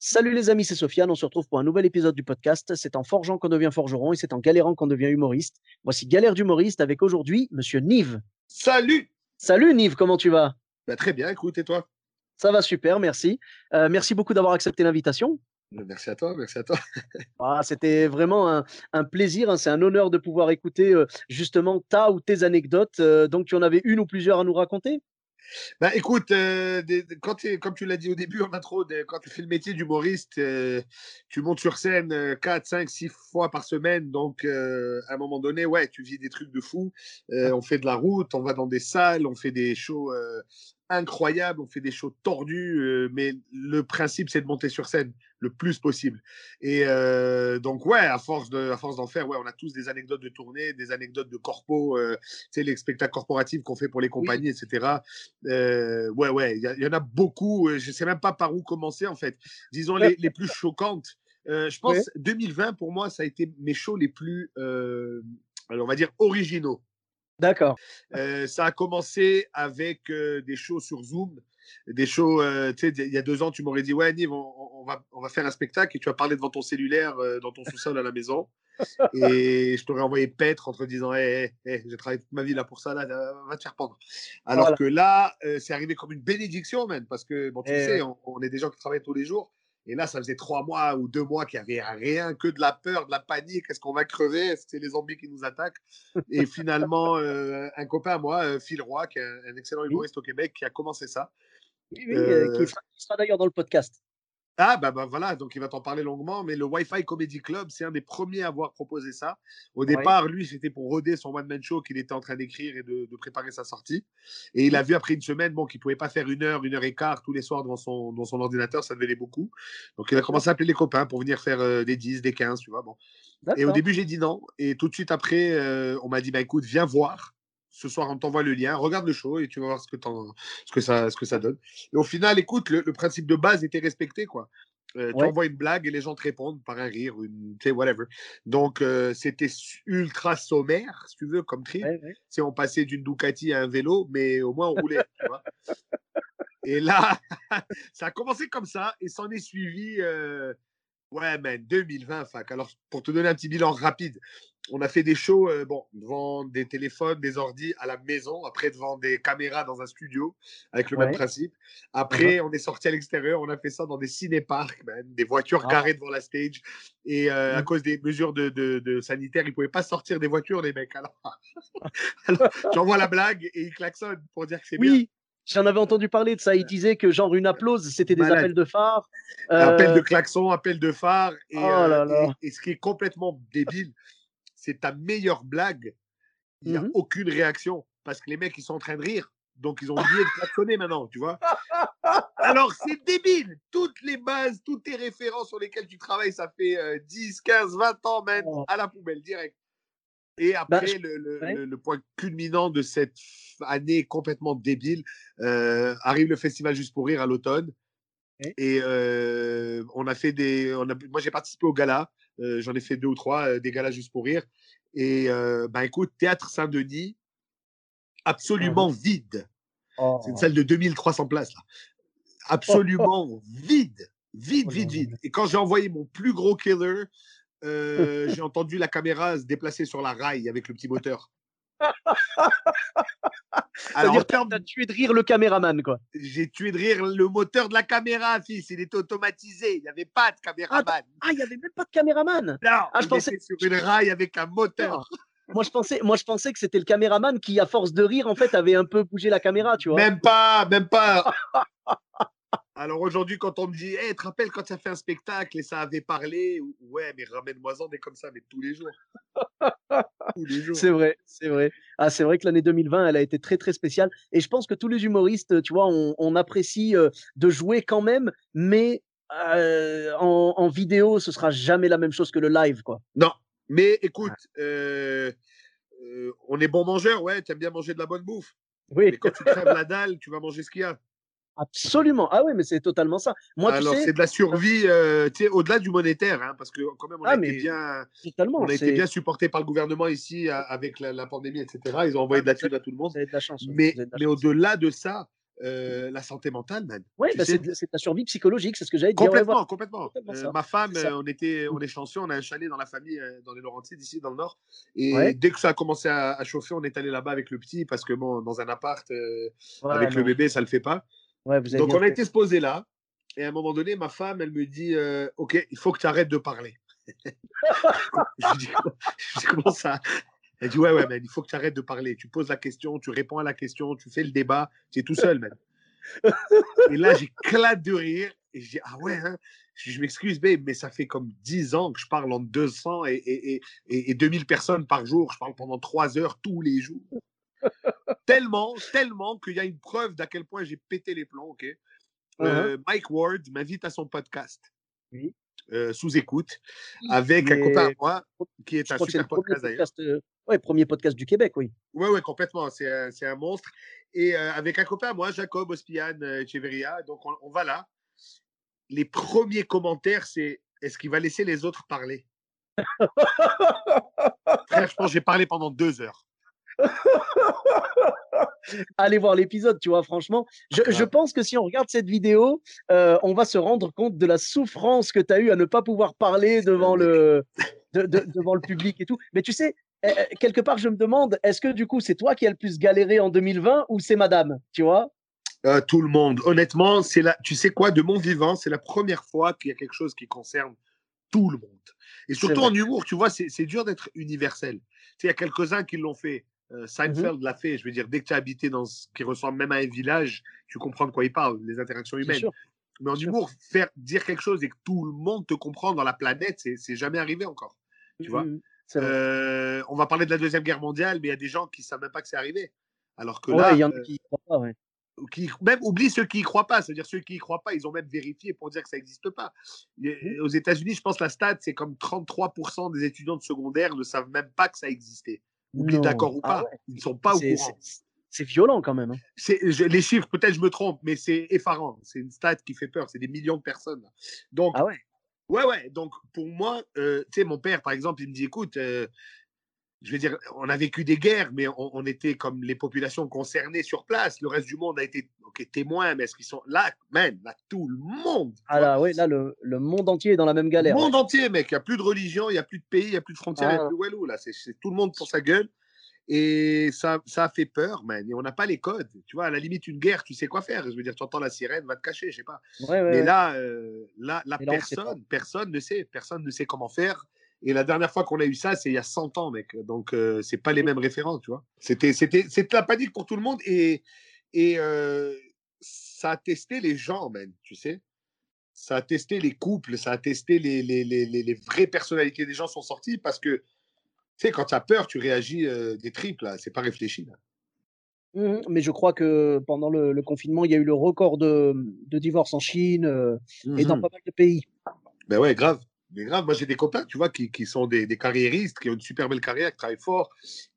Salut les amis, c'est Sofiane. On se retrouve pour un nouvel épisode du podcast. C'est en forgeant qu'on devient forgeron et c'est en galérant qu'on devient humoriste. Voici Galère d'humoriste avec aujourd'hui Monsieur Nive. Salut Salut Nive, comment tu vas? Bah, Très bien, écoute, et toi? Ça va super, merci. Euh, merci beaucoup d'avoir accepté l'invitation. Merci à toi, merci à toi. Ah, C'était vraiment un, un plaisir, hein, c'est un honneur de pouvoir écouter euh, justement ta ou tes anecdotes. Euh, donc tu en avais une ou plusieurs à nous raconter? Bah écoute, euh, des- quand comme tu l'as dit au début en intro, des- quand tu fais le métier d'humoriste, euh, tu montes sur scène 4, 5, 6 fois par semaine. Donc euh, à un moment donné, ouais, tu vis des trucs de fou. On fait de la route, on va dans des salles, on fait des shows incroyables, on fait des shows tordus. euh, mais le principe, c'est de monter sur scène le plus possible. Et euh, donc ouais, à force de, à force d'en faire, ouais, on a tous des anecdotes de tournée, des anecdotes de corpo, euh, tu sais les spectacles corporatifs qu'on fait pour les compagnies, etc. Euh, ouais, ouais, il y, en a beaucoup. Je sais même pas par où commencer en fait. Disons les, les plus choquantes. Je pense Ouais. 2020 pour moi, ça a été mes shows les plus, alors, on va dire originaux. D'accord. Euh, ça a commencé avec euh, des shows sur Zoom, des shows, euh, tu sais, il y a deux ans, tu m'aurais dit, ouais, Nive, on, on va, on va faire un spectacle et tu vas parler devant ton cellulaire dans ton sous-sol à la maison. Et je t'aurais envoyé paître en te disant, hé, hé, hé, j'ai travaillé toute ma vie là pour ça, là, va te faire prendre. Alors Voilà. que là, c'est arrivé comme une bénédiction, même, parce que, bon, tu Eh sais, on est des gens qui travaillent tous les jours. Et là, ça faisait trois mois ou deux mois qu'il n'y avait rien que de la peur, de la panique. Est-ce qu'on va crever? Est-ce que c'est les zombies qui nous attaquent? Et finalement, euh, un copain à moi, euh, Phil Roy, qui est un, excellent humoriste au Québec, qui a commencé ça. Oui, oui, euh, qui sera, qui sera d'ailleurs dans le podcast. Ah, bah, bah voilà, donc il va t'en parler longuement. Mais le Wi-Fi Comedy Club, c'est un des premiers à avoir proposé ça. Au Ouais. départ, lui, c'était pour roder son one-man show qu'il était en train d'écrire et de, de préparer sa sortie. Et il a vu après une semaine bon, qu'il ne pouvait pas faire une heure, une heure et quart tous les soirs devant son, devant son ordinateur, ça devenait beaucoup. Donc il a commencé à appeler les copains pour venir faire euh, des 10, des 15, tu vois. Bon. Et au début, j'ai dit non. Et tout de suite après, euh, on m'a dit bah, écoute, viens voir. Ce soir, on t'envoie le lien, regarde le show et tu vas voir ce que, ce que, ça, ce que ça donne. Et au final, écoute, le, le principe de base était respecté. quoi. Euh, Tu envoies une blague et les gens te répondent par un rire, une, tu sais, whatever. Donc, euh, c'était ultra sommaire, si tu veux, comme trip. Ouais, ouais. C'est on passait d'une Ducati à un vélo, mais au moins on roulait. tu vois. Et là, ça a commencé comme ça et s'en est suivi. euh, Ouais, man, 2020, fac. Alors, pour te donner un petit bilan rapide, on a fait des shows euh, bon, devant des téléphones, des ordis à la maison, après devant des caméras dans un studio, avec le même principe. Après, on est sorti à l'extérieur, on a fait ça dans des ciné-parcs, man, des voitures Ah. garées devant la stage. Et euh, à Mm. cause des mesures de, de, de sanitaires, ils ne pouvaient pas sortir des voitures, les mecs. Alors, alors j'envoie la blague et ils klaxonnent pour dire que c'est bien. Oui, j'en avais entendu parler de ça. Il disait que genre une applause, c'était des Malade. appels de phare. Appel de Euh, klaxon, appel de phare. Et, Oh euh, là là. et- et ce qui est complètement débile, c'est ta meilleure blague. Il n'y a Mhm. aucune réaction parce que les mecs, ils sont en train de rire. Donc, ils ont oublié de klaxonner maintenant, tu vois? Alors, c'est débile. Toutes les bases, toutes tes références sur lesquelles tu travailles, ça fait euh, 10, 15, 20 ans, même, Oh. à la poubelle, direct. Et Bah, après, je- le, le- ouais. le- le point culminant de cette année complètement débile, euh, arrive le festival Juste pour Rire à l'automne. Ouais. Et euh, on a fait des. On a, moi, j'ai participé au gala. Euh, J'en ai fait deux ou trois, euh, des galas Juste pour Rire. Et euh, ben, écoute, Théâtre Saint-Denis, absolument vide. oh. C'est une salle de 2300 places, là. Absolument vide. Vide, Oh vide, vide. Et quand j'ai envoyé mon plus gros killer, euh, j'ai entendu la caméra se déplacer sur la rail avec le petit moteur. Alors, termes- t'as tué de rire le caméraman, quoi. j'ai tué de rire le moteur de la caméra, fils. Il était automatisé. Il n'y avait pas de caméraman. Ah, il n'y avait même pas de caméraman. non, ah, je il pensais- était sur une rail avec un moteur. Moi je, pensais, moi, je pensais que c'était le caméraman qui, à force de rire, en fait, avait un peu bougé la caméra, tu vois. Même pas, même pas. Alors aujourd'hui, quand on me dit, hey, tu te rappelles quand tu as fait un spectacle et ça avait parlé? ou- Ouais, mais ramène-moi-en des comme ça, mais tous les jours. c'est vrai, c'est vrai. Ah, c'est vrai que l'année 2020, elle a été très très spéciale. Et je pense que tous les humoristes, tu vois, on, apprécie de jouer quand même, mais en, vidéo, ce sera jamais la même chose que le live, quoi. Non, mais écoute, on est bon mangeur, ouais, tu aimes bien manger de la bonne bouffe. Oui. Mais quand tu crèves la dalle, tu vas manger ce qu'il y a. Absolument. Ah oui, mais c'est totalement ça. Moi, Alors, c'est de la survie, euh, au-delà du monétaire, hein, parce que quand même, on, a, ah, été bien, on a été bien supporté par le gouvernement ici avec la, pandémie, etc. Ils ont envoyé ah, de la thune à tout le monde. De la chance. Mais, mais au-delà de ça, euh, la santé mentale, man. Oui, bah c'est la survie psychologique, c'est ce que j'avais dit. Complètement, complètement. Euh, ma femme, on était, on est chanceux, on a un chalet dans la famille, dans les Laurentides, ici dans le Nord. Et dès que ça a commencé à, chauffer, on est allé là-bas avec le petit, parce que bon, dans un appart, avec le bébé, ça le fait pas. Donc, on a été se poser là. Et à un moment donné, ma femme, elle me dit euh, Ok, il faut que tu arrêtes de parler. je, dis, Comment ça? Elle dit Ouais, ouais, mais il faut que tu arrêtes de parler. Tu poses la question, tu réponds à la question, tu fais le débat. Tu es tout seul, même. et là, j'éclate de rire. Et je dis Ah ouais, hein? je, m'excuse, mais ça fait comme 10 ans que je parle en 200 et, et, et, et 2000 personnes par jour. Je parle pendant 3 heures tous les jours tellement, tellement qu'il y a une preuve d'à quel point j'ai pété les plombs, ok? Uh-huh. Euh, Mike Ward m'invite à son podcast. Euh, sous écoute, avec un copain à moi, qui est un super podcast d'ailleurs. Euh, ouais, premier podcast du Québec, oui. Oui, ouais, complètement. C'est un, un, monstre. Et avec un copain à moi, Jacob Ospian Echeverria. Donc, on, on, va là. Les premiers commentaires, c'est est-ce qu'il va laisser les autres parler? Frère, je pense que j'ai parlé pendant deux heures. Allez voir l'épisode, tu vois, franchement. Je, pense que si on regarde cette vidéo, euh, on va se rendre compte de la souffrance que tu as eu à ne pas pouvoir parler devant le, devant le public et tout. Mais tu sais, eh, eh, quelque part, je me demande, est-ce que du coup, c'est toi qui as le plus galéré en 2020 ou c'est madame, tu vois? Euh, Tout le monde. Honnêtement, c'est la, tu sais quoi, de mon vivant, c'est la première fois qu'il y a quelque chose qui concerne tout le monde. Et surtout en humour, tu vois, c'est dur d'être universel. Il y a quelques-uns qui l'ont fait. Euh, mmh Seinfeld l'a fait. Je veux dire, dès que tu as habité dans ce qui ressemble même à un village, tu comprends de quoi il parle, les interactions humaines. Mais en humour, faire dire quelque chose et que tout le monde te comprend dans la planète, c'est jamais arrivé encore. Tu vois mmh euh, On va parler de la Deuxième Guerre mondiale, mais il y a des gens qui ne savent même pas que c'est arrivé. Alors que là. il y en a euh, qui croient pas, ouais qui même oublie ceux qui y croient pas. C'est-à-dire ceux qui y croient pas, ils ont même vérifié pour dire que ça n'existe pas. Mmh. Aux États-Unis, je pense la stat, c'est comme 33% des étudiants de secondaire ne savent même pas que ça existait. Oublie d'accord ou ah pas, ils ne sont pas au courant. C'est violent quand même. Hein. les chiffres, peut-être je me trompe, mais c'est effarant. C'est une stat qui fait peur. C'est des millions de personnes. Donc, ah ouais. Ouais, ouais. Donc, pour moi, euh, tu sais, mon père, par exemple, il me dit écoute, euh, je veux dire, on a vécu des guerres, mais on, était comme les populations concernées sur place. Le reste du monde a été témoin, mais est-ce qu'ils sont là, man, là, tout le monde. Ah là, oui, là, le, le, monde entier est dans la même galère. Le monde entier, mec. Il n'y a plus de religion, il n'y a plus de pays, il n'y a plus de frontières, il n'y a ah. plus Walou, là. C'est tout le monde pour sa gueule. Et ça, ça a fait peur, man. Et on n'a pas les codes. Tu vois, à la limite, une guerre, tu sais quoi faire. Je veux dire, tu entends la sirène, va te cacher, je sais pas. mais là, euh, là, là personne, personne ne sait. Personne ne sait comment faire. Et la dernière fois qu'on a eu ça, c'est il y a 100 ans, mec. Donc, euh, c'est pas les mêmes références, tu vois. C'était, c'était, c'était la panique pour tout le monde et, et euh, ça a testé les gens, même, tu sais. Ça a testé les couples, ça a testé les, les, les, les vraies personnalités des gens sont sortis parce que, tu sais, quand tu as peur, tu réagis euh, des triples, là. C'est pas réfléchi, là. Mmh mais je crois que pendant le, confinement, il y a eu le record de, de divorces en Chine et dans mmh pas mal de pays. Ben ouais, grave. Mais grave, moi j'ai des copains, tu vois, qui, qui sont des, des, carriéristes, qui ont une super belle carrière, qui travaillent fort,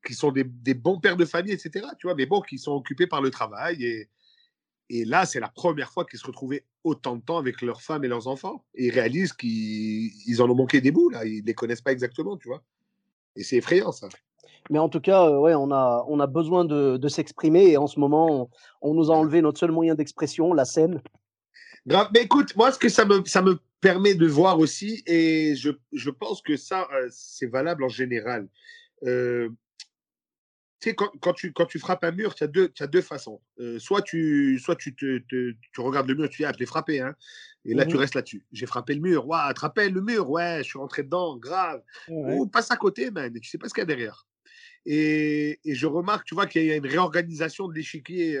qui sont des, des, bons pères de famille, etc. Tu vois, mais bon, qui sont occupés par le travail. Et, et là, c'est la première fois qu'ils se retrouvaient autant de temps avec leurs femmes et leurs enfants. Et ils réalisent qu'ils en ont manqué des bouts, là. Ils ne les connaissent pas exactement, tu vois. Et c'est effrayant, ça. Mais en tout cas, euh, ouais, on a, on a besoin de, de s'exprimer. Et en ce moment, on, on, nous a enlevé notre seul moyen d'expression, la scène. Grave. Mais écoute, moi, ce que ça me, ça me permet de voir aussi, et je, je pense que ça, euh, c'est valable en général. Euh, tu sais, quand, quand, tu, quand tu frappes un mur, tu as deux, as deux façons. Euh, soit tu, soit tu, te, tu regardes le mur, tu dis, ah, je l'ai frappé, hein, et là, tu mmh restes là-dessus. J'ai frappé le mur, tu rappelles le mur, ouais, je suis rentré dedans, grave. Ou passe à côté, man, et tu sais pas ce qu'il y a derrière. Et, et, je remarque, tu vois, qu'il y a une réorganisation de l'échiquier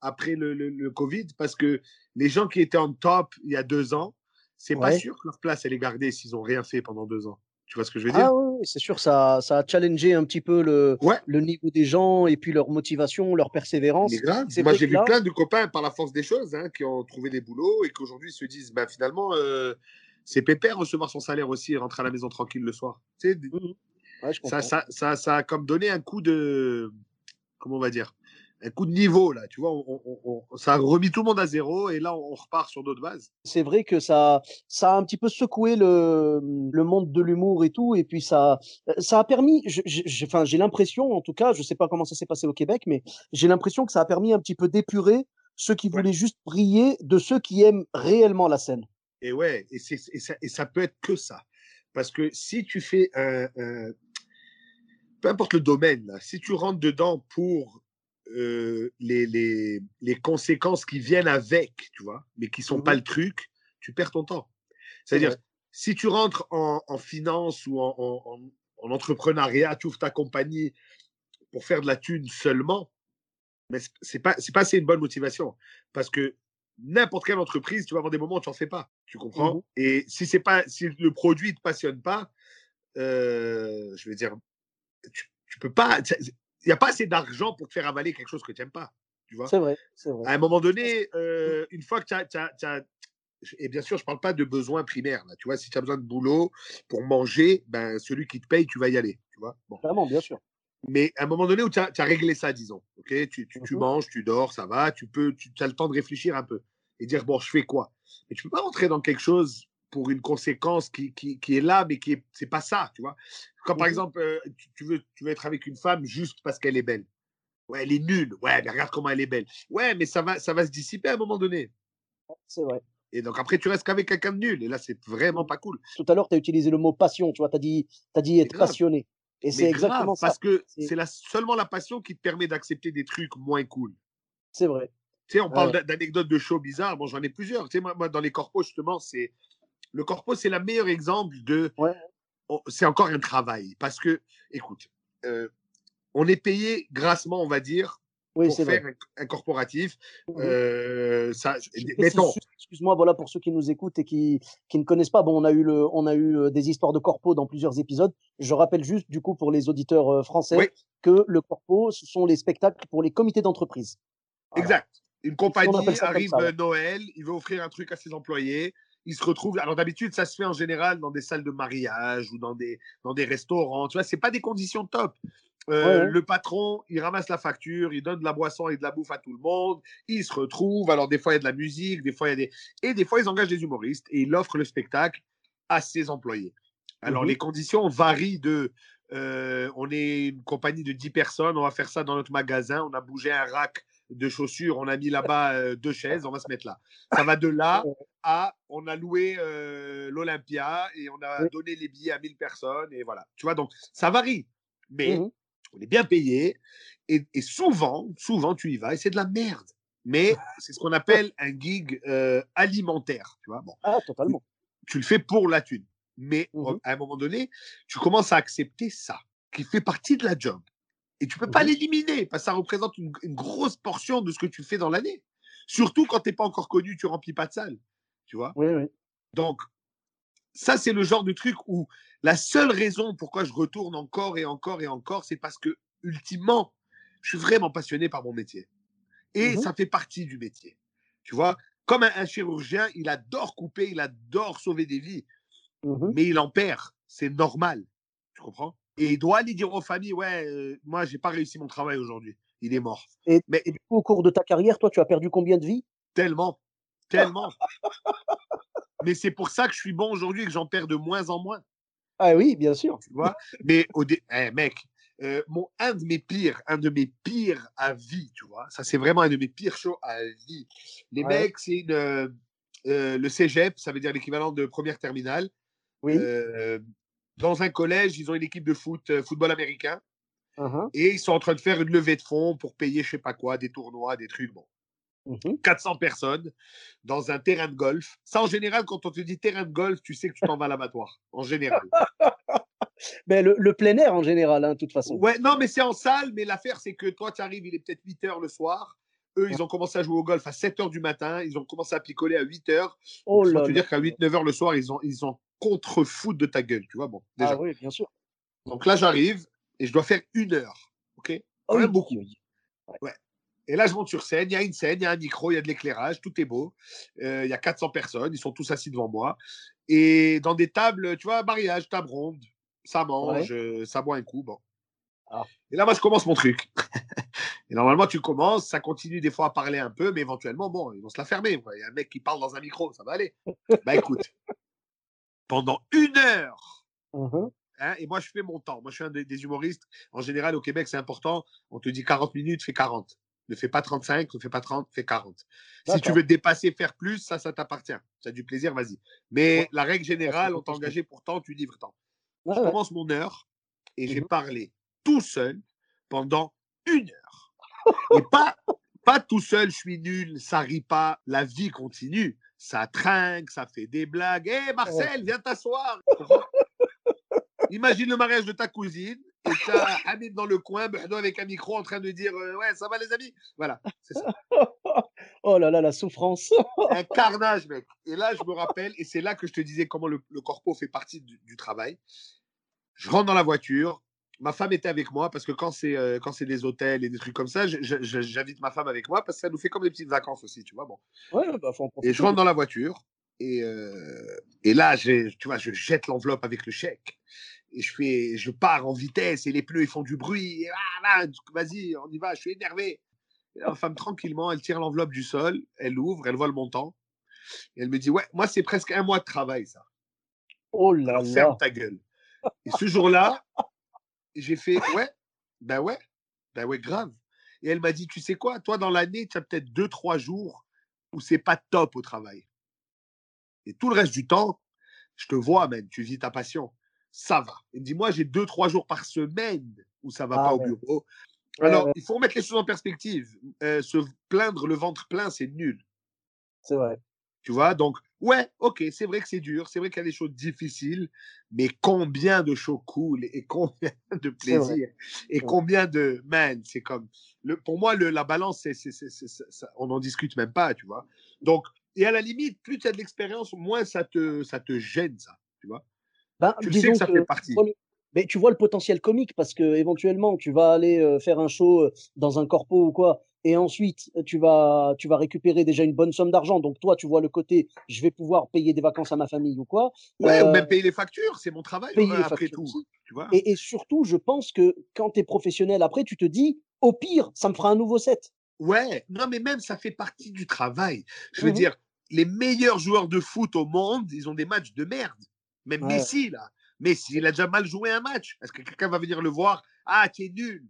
après le, le, le, Covid, parce que les gens qui étaient en top il y a deux ans, c'est pas sûr que leur place elle est gardée s'ils ont rien fait pendant deux ans. Tu vois ce que je veux dire? Ah oui, c'est sûr, ça, ça a challengé un petit peu le, le niveau des gens et puis leur motivation, leur persévérance. Moi, j'ai vu plein de copains par la force des choses hein, qui ont trouvé des boulots et qu'aujourd'hui se disent bah, finalement, euh, c'est pépère recevoir son salaire aussi et rentrer à la maison tranquille le soir. Tu sais, mmh ça, ça, ça, ça, a comme donné un coup de. Comment on va dire un coup de niveau là, tu vois, ça a remis tout le monde à zéro et là on, repart sur d'autres bases. C'est vrai que ça, ça a un petit peu secoué le, le monde de l'humour et tout, et puis ça, ça a permis, enfin j'ai l'impression, en tout cas, je sais pas comment ça s'est passé au Québec, mais j'ai l'impression que ça a permis un petit peu d'épurer ceux qui voulaient juste briller de ceux qui aiment réellement la scène. Et ouais, et, et, ça, et ça peut être que ça, parce que si tu fais un, peu importe le domaine, là, si tu rentres dedans pour euh, les, les, les, conséquences qui viennent avec, tu vois, mais qui sont pas mmh le truc, tu perds ton temps. C'est-à-dire, si tu rentres en, en finance ou en, en, en, entrepreneuriat, tu ouvres ta compagnie pour faire de la thune seulement, mais c'est pas c'est pas assez une bonne motivation. Parce que n'importe quelle entreprise, tu vas avoir des moments où tu n'en fais pas, tu mmh comprends? Et si c'est pas si le produit te passionne pas, euh, je veux dire, tu, tu peux pas n'y a pas assez d'argent pour te faire avaler quelque chose que tu n'aimes pas. Tu vois? C'est vrai, c'est vrai. À un moment donné, euh, une fois que tu as, Et bien sûr, je ne parle pas de besoins primaires. Là. Tu vois, si tu as besoin de boulot pour manger, ben, celui qui te paye, tu vas y aller. Tu vois? Bon. Vraiment, bien sûr. Mais à un moment donné où tu as, réglé ça, disons, ok, tu, tu, tu, mmh manges, tu dors, ça va, tu peux, tu as le temps de réfléchir un peu et dire bon, je fais quoi? Mais tu peux pas rentrer dans quelque chose pour une conséquence qui, qui, qui est là, mais qui est c'est pas ça, tu vois. Quand par mmh exemple, euh, tu, veux, tu veux être avec une femme juste parce qu'elle est belle. Ouais, elle est nulle. Ouais, mais regarde comment elle est belle. Ouais, mais ça va, ça va se dissiper à un moment donné. C'est vrai. Et donc après, tu restes qu'avec quelqu'un de nul. Et là, c'est vraiment pas cool. Tout à l'heure, tu as utilisé le mot passion. Tu vois, tu as dit, as dit être passionné. Et c'est exactement ça. Parce que c'est la, seulement la passion qui te permet d'accepter des trucs moins cool. C'est vrai. Tu sais, on parle d'anecdotes de show bizarres. Bon, j'en ai plusieurs. Tu sais, moi, moi, dans les corpos, justement, c'est le corpo, c'est le meilleur exemple de. C'est encore un travail. Parce que, écoute, euh, on est payé grassement, on va dire, pour faire un, corporatif. Euh, excuse-moi, voilà pour ceux qui nous écoutent et qui, qui ne connaissent pas. Bon, on a eu le, on a eu euh, des histoires de corpo dans plusieurs épisodes. Je rappelle juste, du coup, pour les auditeurs français, que le corpo, ce sont les spectacles pour les comités d'entreprise. Exact. Une compagnie arrive Noël, il veut offrir un truc à ses employés ils se retrouvent. Alors d'habitude, ça se fait en général dans des salles de mariage ou dans des, dans des restaurants. Tu vois, c'est pas des conditions top. Euh, le patron, il ramasse la facture, il donne de la boisson et de la bouffe à tout le monde. Ils se retrouvent. Alors des fois, il y a de la musique, des fois, il y a des et des fois, ils engagent des humoristes et il offre le spectacle à ses employés. Alors mmh les conditions varient de euh, on est une compagnie de 10 personnes, on va faire ça dans notre magasin, on a bougé un rack de chaussures, on a mis là-bas euh, deux chaises, on va se mettre là. Ça va de là à on a loué euh, l'Olympia et on a donné les billets à 1000 personnes et voilà. Tu vois, donc ça varie, mais mmh on est bien payé et, souvent, souvent tu y vas et c'est de la merde. Mais c'est ce qu'on appelle un gig euh, alimentaire, tu vois. Bon, ah, totalement. Tu, le fais pour la thune. Mais mmh à un moment donné, tu commences à accepter ça, qui fait partie de la job. Et tu peux pas l'éliminer parce que ça représente une, grosse portion de ce que tu fais dans l'année. Surtout quand tu n'es pas encore connu, tu remplis pas de salle. Tu vois? Oui, oui. Donc, ça, c'est le genre de truc où la seule raison pourquoi je retourne encore et encore et encore, c'est parce que, ultimement, je suis vraiment passionné par mon métier. Et mmh ça fait partie du métier. Tu vois? Comme un, chirurgien, il adore couper, il adore sauver des vies. Mmh mais il en perd. C'est normal. Tu comprends? Et il doit aller dire aux familles Ouais, euh, moi, j'ai pas réussi mon travail aujourd'hui. Il est mort. Et, mais, du coup, au cours de ta carrière, toi, tu as perdu combien de vies? Tellement. Tellement. mais c'est pour ça que je suis bon aujourd'hui et que j'en perds de moins en moins. Ah oui, bien sûr. Tu vois? Mais au eh, mec, euh, mon, un de mes pires, un de mes pires à vie, tu vois, ça c'est vraiment un de mes pires shows à vie. Les mecs, c'est euh, le cégep, ça veut dire l'équivalent de première terminale. Oui dans un collège, ils ont une équipe de foot, euh, football américain. Uh-huh. Et ils sont en train de faire une levée de fonds pour payer je sais pas quoi, des tournois, des trucs. Bon. 400 mmh personnes dans un terrain de golf. Ça, en général, quand on te dit terrain de golf, tu sais que tu t'en vas à l'abattoir. En général. mais ben, le, plein air, en général, hein, de toute façon. Ouais, non, mais c'est en salle. Mais l'affaire, c'est que toi, tu arrives, il est peut-être 8 heures le soir. Eux, ils ont commencé à jouer au golf à 7 heures du matin. Ils ont commencé à picoler à 8 heures. Oh là. dire qu'à 8-9 heures le soir, ils ont, ils ont contre-foot de ta gueule, tu vois. Bon, déjà. Ah oui, bien sûr. Donc là, j'arrive et je dois faire une heure. OK? Oh, Quand même oui, beaucoup. oui, oui. Et là, je monte sur scène, il y a une scène, il y a un micro, il y a de l'éclairage, tout est beau. Euh, il y a 400 personnes, ils sont tous assis devant moi. Et dans des tables, tu vois, mariage, table ronde, ça mange, euh, ça boit un coup. Bon. Ah. Et là, moi, je commence mon truc. et normalement, tu commences, ça continue des fois à parler un peu, mais éventuellement, bon, ils vont se la fermer. Il y a un mec qui parle dans un micro, ça va aller. bah écoute, pendant une heure, Mhm. Hein, et moi, je fais mon temps. Moi, je suis un des, des humoristes. En général, au Québec, c'est important. On te dit 40 minutes, fais 40. Ne fais pas 35, ne fais pas 30, fais 40. Si tu veux dépasser, faire plus, ça, ça t'appartient. Tu as du plaisir, vas-y. Mais Ouais. la règle générale, on t'a engagé pour temps, tu livres temps. Ouais, Je ouais. commence mon heure et j'ai Mhm. parlé tout seul pendant une heure. Et pas, pas tout seul, je suis nul, ça rit pas, la vie continue. Ça trinque, ça fait des blagues. Hé Marcel, viens t'asseoir. Imagine le mariage de ta cousine et tu as Hamid dans le coin, avec un micro en train de dire euh, Ouais, ça va les amis? Voilà, c'est ça. Oh là là, la souffrance. Un carnage, mec. Et là, je me rappelle, et c'est là que je te disais comment le, le corpo fait partie du, du travail. Je rentre dans la voiture. Ma femme était avec moi parce que quand c'est euh, quand c'est des hôtels et des trucs comme ça, j'invite ma femme avec moi parce que ça nous fait comme des petites vacances aussi, tu vois. Bon. Ouais, bah, faut en Et je rentre dans la voiture et, euh, et là, tu vois, je jette l'enveloppe avec le chèque et je fais, je pars en vitesse et les pneus ils font du bruit. Ah, vas-y, on y va. Je suis énervé. Et là, ma femme tranquillement, elle tire l'enveloppe du sol, elle ouvre, elle voit le montant et elle me dit ouais, moi c'est presque un mois de travail ça. Oh là là. ferme ta gueule. Et ce jour-là, j'ai fait ouais, ben ouais, ben ouais, grave. Et elle m'a dit tu sais quoi, toi dans l'année, tu as peut-être deux trois jours où c'est pas top au travail. Et tout le reste du temps, je te vois, man, tu vis ta passion. Ça va. Elle me dit, moi, j'ai deux, trois jours par semaine où ça va Ah pas ouais. au bureau. Ouais, Alors, ouais. il faut remettre les choses en perspective. Euh, se plaindre le ventre plein, c'est nul. C'est vrai. Tu vois, donc, ouais, ok, c'est vrai que c'est dur, c'est vrai qu'il y a des choses difficiles, mais combien de choses cool et combien de plaisir et combien de. Man, c'est comme. Le, pour moi, le, la balance, c'est, c'est, c'est- on n'en discute même pas, tu vois. Donc, et à la limite, plus tu as de l'expérience, moins ça te, ça te gêne, ça, tu vois. Ben, Tu le sais que ça que fait partie. Mais tu vois le potentiel comique parce que éventuellement tu vas aller euh, faire un show dans un corpo ou quoi et ensuite tu vas tu vas récupérer déjà une bonne somme d'argent donc toi tu vois le côté je vais pouvoir payer des vacances à ma famille ou quoi Ouais, ou même payer les factures, c'est mon travail, payer euh, les après tout, aussi. tu vois? et, et surtout je pense que quand tu es professionnel après tu te dis au pire ça me fera un nouveau set Ouais, non, mais même ça fait partie du travail. Je veux Mhm. dire, les meilleurs joueurs de foot au monde, ils ont des matchs de merde. Même Ouais. Messi, là. Messi, il a déjà mal joué un match. Est-ce que quelqu'un va venir le voir? Ah, tu es nul.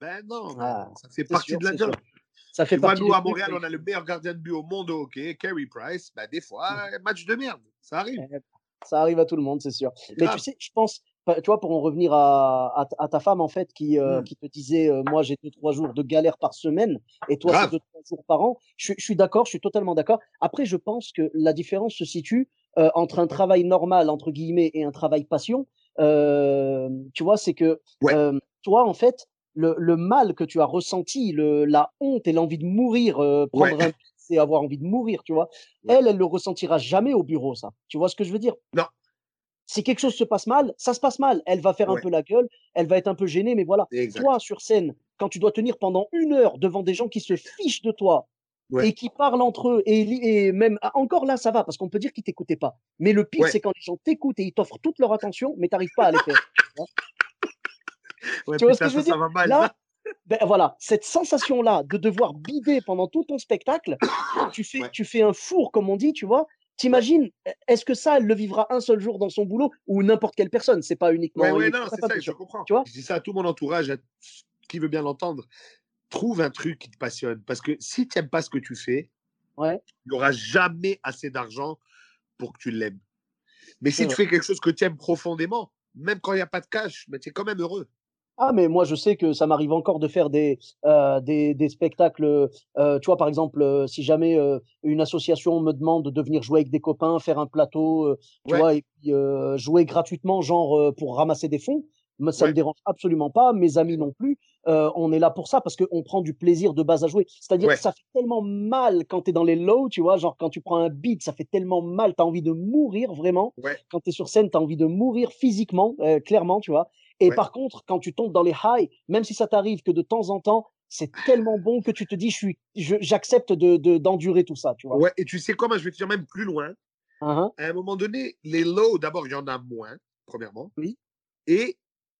Ben non, Ah, ça fait partie sûr de la job. ça fait Tu vois, nous, à Montréal, mais on a le meilleur gardien de but au monde au hockey, Carey Price. Ben, des fois, match de merde. Ça arrive. Eh, Ça arrive à tout le monde, c'est sûr. Mais tu sais, je pense, tu vois, pour en revenir à, à, ta- à ta femme, en fait, qui, euh, qui te disait, euh, moi, j'ai deux, trois jours de galère par semaine, et toi, c'est deux, trois jours par an. Je suis d'accord, je suis totalement d'accord. Après, je pense que la différence se situe euh, entre un travail normal, entre guillemets, et un travail passion. Euh, tu vois, c'est que Ouais. euh, toi, en fait, le, le mal que tu as ressenti, le, la honte et l'envie de mourir, euh, Ouais. prendre un c'est avoir envie de mourir, tu vois. Ouais. Elle, elle le ressentira jamais au bureau, ça. Tu vois ce que je veux dire? Non. Si quelque chose se passe mal, ça se passe mal. Elle va faire un Ouais. peu la gueule, elle va être un peu gênée, mais voilà. Exact. Toi, sur scène, quand tu dois tenir pendant une heure devant des gens qui se fichent de toi Ouais. et qui parlent entre eux, et, même ah, encore là, ça va, parce qu'on peut dire qu'ils t'écoutaient pas. Mais le pire, Ouais. c'est quand les gens t'écoutent et ils t'offrent toute leur attention, mais t'arrives pas à les faire. Ouais, tu vois ce que je veux ça, ça dire? va mal. Là, ben voilà, cette sensation-là de devoir bider pendant tout ton spectacle, tu fais, Ouais. tu fais un four, comme on dit, tu vois. T'imagines, est-ce que ça, elle le vivra un seul jour dans son boulot ou n'importe quelle personne? C'est pas uniquement. Ouais, ouais, non, c'est ça, je comprends. Tu vois? Je dis ça à tout mon entourage, à qui veut bien l'entendre. Trouve un truc qui te passionne. Parce que si tu n'aimes pas ce que tu fais, Ouais, il n'y aura jamais assez d'argent pour que tu l'aimes. Mais si tu fais quelque chose que tu aimes profondément, même quand il n'y a pas de cash, mais tu es quand même heureux. Ah, mais moi, je sais que ça m'arrive encore de faire des, euh, des, des spectacles. euh, tu vois, par exemple, euh, si jamais euh, une association me demande de venir jouer avec des copains, faire un plateau, tu Ouais. vois, et puis jouer gratuitement, genre pour ramasser des fonds, ça Ouais. me dérange absolument pas. Mes amis non plus. Euh, on est là pour ça parce qu'on prend du plaisir de base à jouer. C'est-à-dire Ouais. que ça fait tellement mal quand tu es dans les lows, tu vois, genre quand tu prends un beat, ça fait tellement mal, tu as envie de mourir vraiment. Ouais. Quand tu es sur scène, tu as envie de mourir physiquement, euh, clairement, tu vois. Et par contre, quand tu tombes dans les highs, même si ça t'arrive que de temps en temps, c'est tellement bon que tu te dis, je suis, j'accepte de, d'endurer tout ça, tu vois. Ouais, et tu sais comment, je vais te dire même plus loin. Uh-huh. À un moment donné, les lows, d'abord, il y en a moins, premièrement. Oui. Et